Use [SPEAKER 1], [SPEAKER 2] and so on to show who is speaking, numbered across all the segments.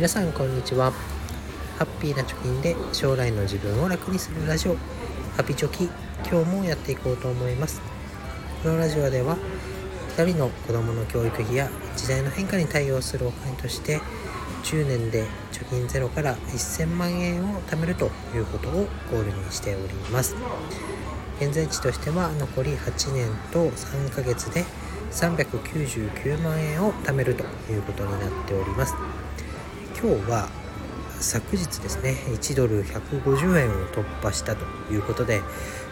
[SPEAKER 1] 皆さんこんにちは。ハッピーな貯金で将来の自分を楽にするラジオ。ハピチョキ今日もやっていこうと思います。このラジオでは2人の子供の教育費や時代の変化に対応するお金として10年で貯金ゼロから1000万円を貯めるということをゴールにしております。現在地としては残り8年と3ヶ月で399万円を貯めるということになっております。今日は昨日ですね1ドル150円を突破したということで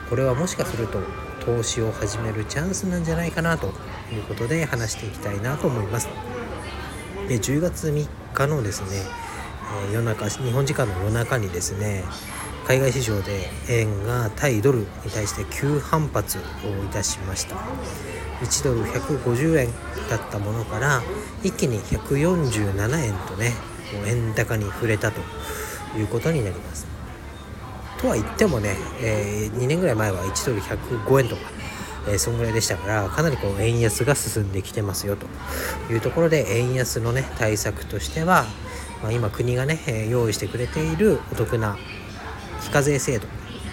[SPEAKER 1] これはもしかすると投資を始めるチャンスなんじゃないかなということで話していきたいなと思います。で10月3日のですね夜中日本時間の夜中にですね海外市場で円が対ドルに対して急反発をいたしました。1ドル150円だったものから一気に147円とね円高に触れたということになります。とは言ってもね、えー、2年ぐらい前は1ドル105円とか、えー、そんぐらいでしたからかなりこう円安が進んできてますよというところで円安のね対策としては、まあ、今国がね、え、用意してくれているお得な非課税制度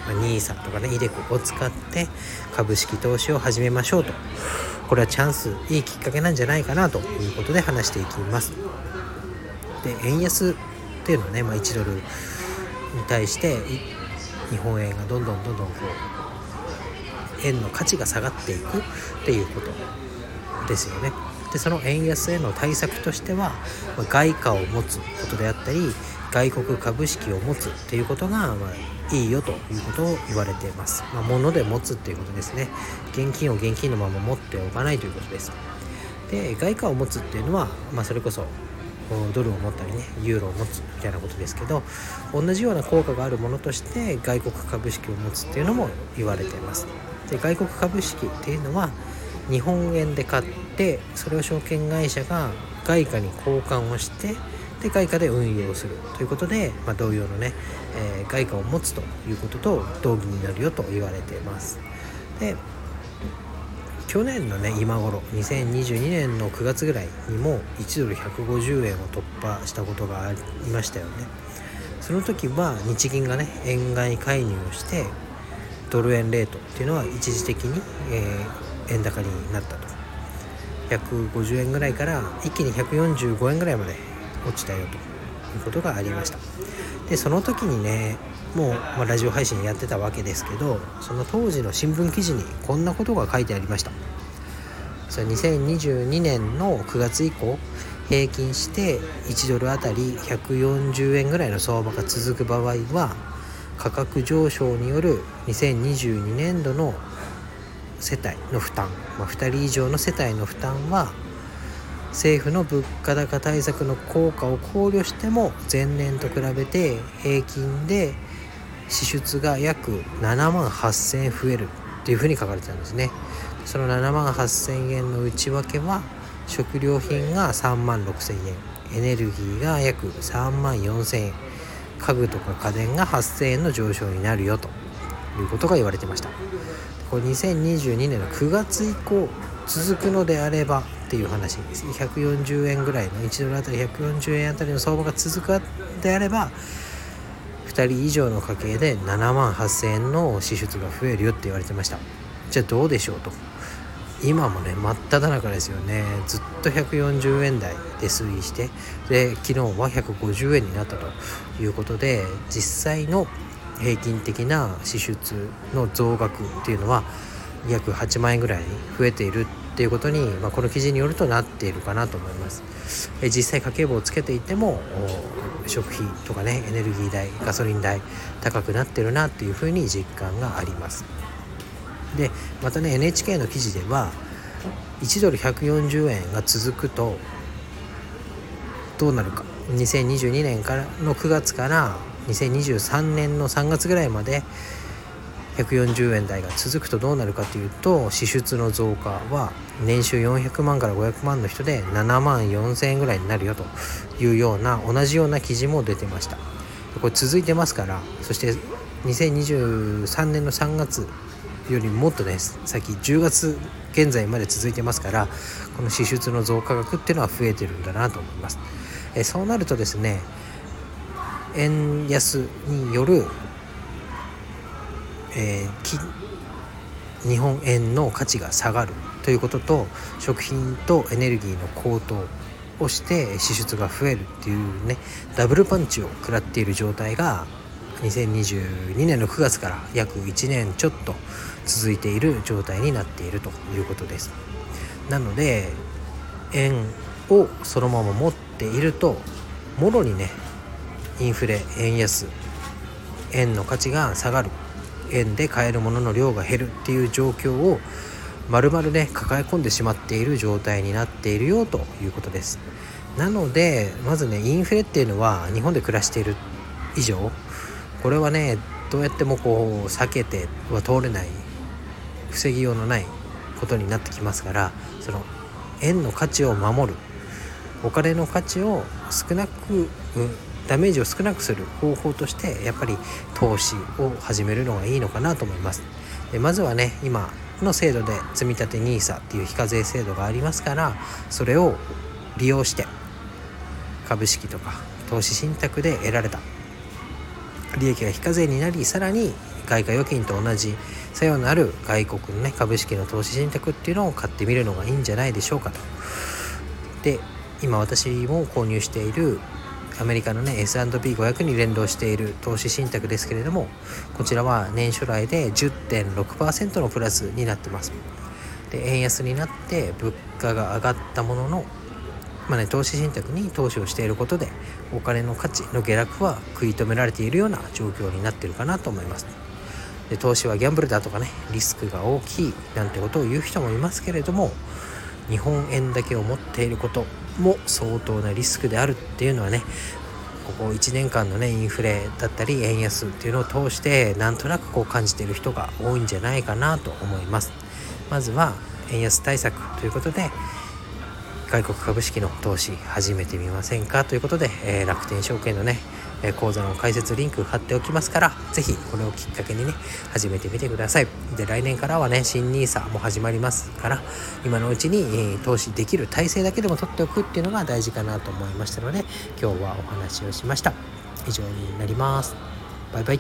[SPEAKER 1] NISA とかね iDeCo を使って株式投資を始めましょうとこれはチャンスいいきっかけなんじゃないかなということで話していきますで円安っていうのはね、まあ、1ドルに対して日本円がどんどんどんどんこう円の価値が下がっていくっていうことですよねでその円安への対策としては、まあ、外貨を持つことであったり外国株式を持つっていうことが、まあ、いいよということを言われています。まあ、物で持つっていうことですね。現金を現金のまま持っておかないということです。で、外貨を持つっていうのは、まあ、それこそドルを持ったりねユーロを持つみたいなことですけど同じような効果があるものとして外国株式を持つっていうのも言われています。で外国株式っていうのは日本円で買ってそれを証券会社が外貨に交換をしてで外貨で運用する。ということで、まあ、同様のね、えー、外貨を持つということと同義になるよと言われています。で去年のね今頃2022年の9月ぐらいにも1ドル150円を突破したことがありましたよね。その時は日銀がね円買い介入をしてドル円レートっていうのは一時的に、えー、円高になったと。150円ぐらいから一気に145円ぐらいまで落ちたよということがありました。でその時にねもう、まあ、ラジオ配信やってたわけですけどその当時の新聞記事にこんなことが書いてありました。それ2022年の9月以降平均して1ドルあたり140円ぐらいの相場が続く場合は価格上昇による2022年度の世帯の負担、まあ、2人以上の世帯の負担は政府の物価高対策の効果を考慮しても前年と比べて平均で支出が約7万8000円増えるっていうふうに書かれてたんですね。その7万8000円の内訳は食料品が3万6000円エネルギーが約3万4000円家具とか家電が8000円の上昇になるよということが言われてました。これ2022年の9月以降続くのであればっていう話です。140円ぐらいの1ドルあたり140円あたりの相場が続くであれば2人以上の家計で7万8000円の支出が増えるよって言われてました。じゃあどうでしょうと。今もね真っ只中ですよね。ずっと140円台で推移してで昨日は150円になったということで実際の平均的な支出の増額っていうのは約8万円ぐらい増えているっていうことに、まあ、この記事によるとなっているかなと思います。え実際家計簿をつけていても食費とかねエネルギー代ガソリン代高くなってるなっていうふうに実感があります。でまたね NHK の記事では1ドル140円が続くとどうなるか。2022年からの9月から2023年の3月ぐらいまで140円台が続くとどうなるかというと支出の増加は年収400万から500万の人で7万4000円ぐらいになるよというような同じような記事も出てました。これ続いてますからそして2023年の3月よりもっとね先10月現在まで続いてますからこの支出の増加額っていうのは増えてるんだなと思います。えそうなるとですね円安による、えー、日本円の価値が下がるということと食品とエネルギーの高騰をして支出が増えるっていうねダブルパンチを食らっている状態が2022年の9月から約1年ちょっと続いている状態になっているということです。なので円をそのまま持っているともろにねインフレ円安円の価値が下がる。円で買えるものの量が減るっていう状況を丸々ね抱え込んでしまっている状態になっているよということです。なのでまずねインフレっていうのは日本で暮らしている以上これはねどうやってもこう避けては通れない防ぎようのないことになってきますからその円の価値を守るお金の価値を少なく、うん、ダメージを少なくする方法としてやっぱり投資を始めるのがいいのかなと思いますでまずはね今の制度で積立 NISA っていう非課税制度がありますからそれを利用して株式とか投資信託で得られた利益が非課税になりさらに外貨預金と同じ作用のある外国のね株式の投資信託っていうのを買ってみるのがいいんじゃないでしょうかと。で今私も購入しているアメリカのね S&P500 に連動している投資信託ですけれどもこちらは年初来で10.6%のプラスになってます。で円安になって物価が上がったもののまあね、投資信託に投資をしていることでお金の価値の下落は食い止められているような状況になってるかなと思います。で投資はギャンブルだとかねリスクが大きいなんてことを言う人もいますけれども日本円だけを持っていることも相当なリスクであるっていうのはねここ1年間のねインフレだったり円安っていうのを通してなんとなくこう感じている人が多いんじゃないかなと思います。まずは円安対策ということで外国株式の投資始めてみませんかということで、えー、楽天証券のね、え講座の解説リンク貼っておきますから是非これをきっかけにね始めてみてください。で来年からはね新 NISA も始まりますから今のうちに、え、投資できる体制だけでも取っておくっていうのが大事かなと思いましたので今日はお話をしました。以上になります。バイバイ。